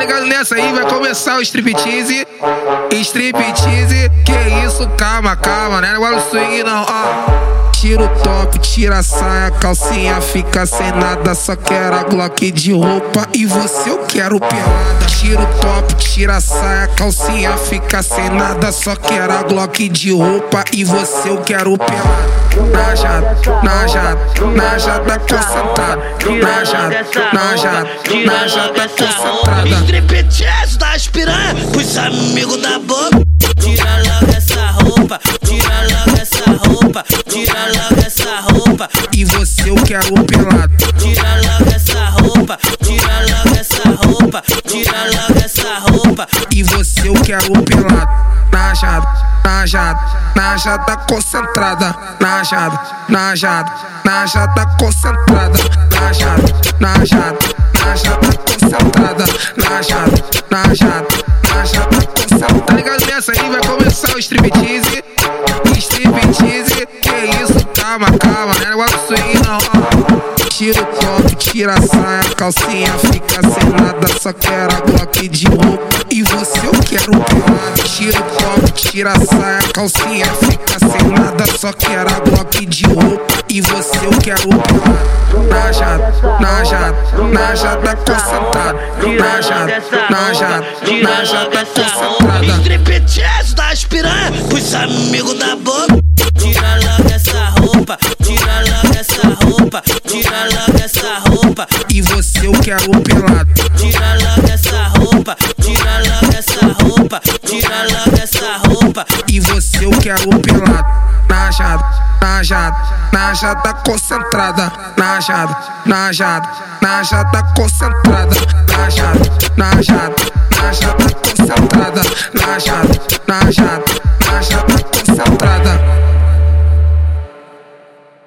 ligado nessa aí? Vai começar o striptease. Striptease, que isso? Calma, calma, né? Agora o swing não, ó. Tira o top, tira a saia, calcinha fica sem nada. Só quero a Glock de roupa e você eu quero pelada. Tira o top, tira a saia, calcinha fica sem nada. Só quero a Glock de roupa e você eu quero pelada. Na jada, na jada, na jada concentrada. Na jada, na jada, na jada concentrada. Striptease das piranha, pros amigos da boca. Tira logo essa roupa, tira logo essa roupa, tira logo essa roupa. E você eu quero pelado. Tira logo essa roupa, tira logo essa roupa, tira logo essa roupa. E você eu quero pelado. Na jada, na jada, na jada concentrada. Na jada, na jada, na jada concentrada. Na jada, na jada, na jada concentrada. Na jada, na jada, na jada concentrada. Tá ligado nessa aí? Vai começar o striptease. Striptease, que isso? Calma, calma, né? Agora o swing não. Tira o top, tira a saia, calcinha fica sem nada. Só quero a Glock de roupa e você eu quero pelado. Tira o tira a saia, calcinha fica sem nada. Só quero a Glock de roupa e você eu quero pelado. Na jada, na jada, na jada concentrada. Na jada, na jada, na jada concentrada. Striptease das piranha, pros amigos da boca. Tira logo essa roupa, tira logo essa roupa, tira logo essa roupa. E você eu quero pelado. Tira logo essa roupa, tira logo essa roupa, tira logo essa roupa. E você eu quero pelado. Na jada, na jada, na jada concentrada. Na jada, na jada, na jada concentrada. Na jada, na jada, na jada concentrada. Na jada, na jada, na jada.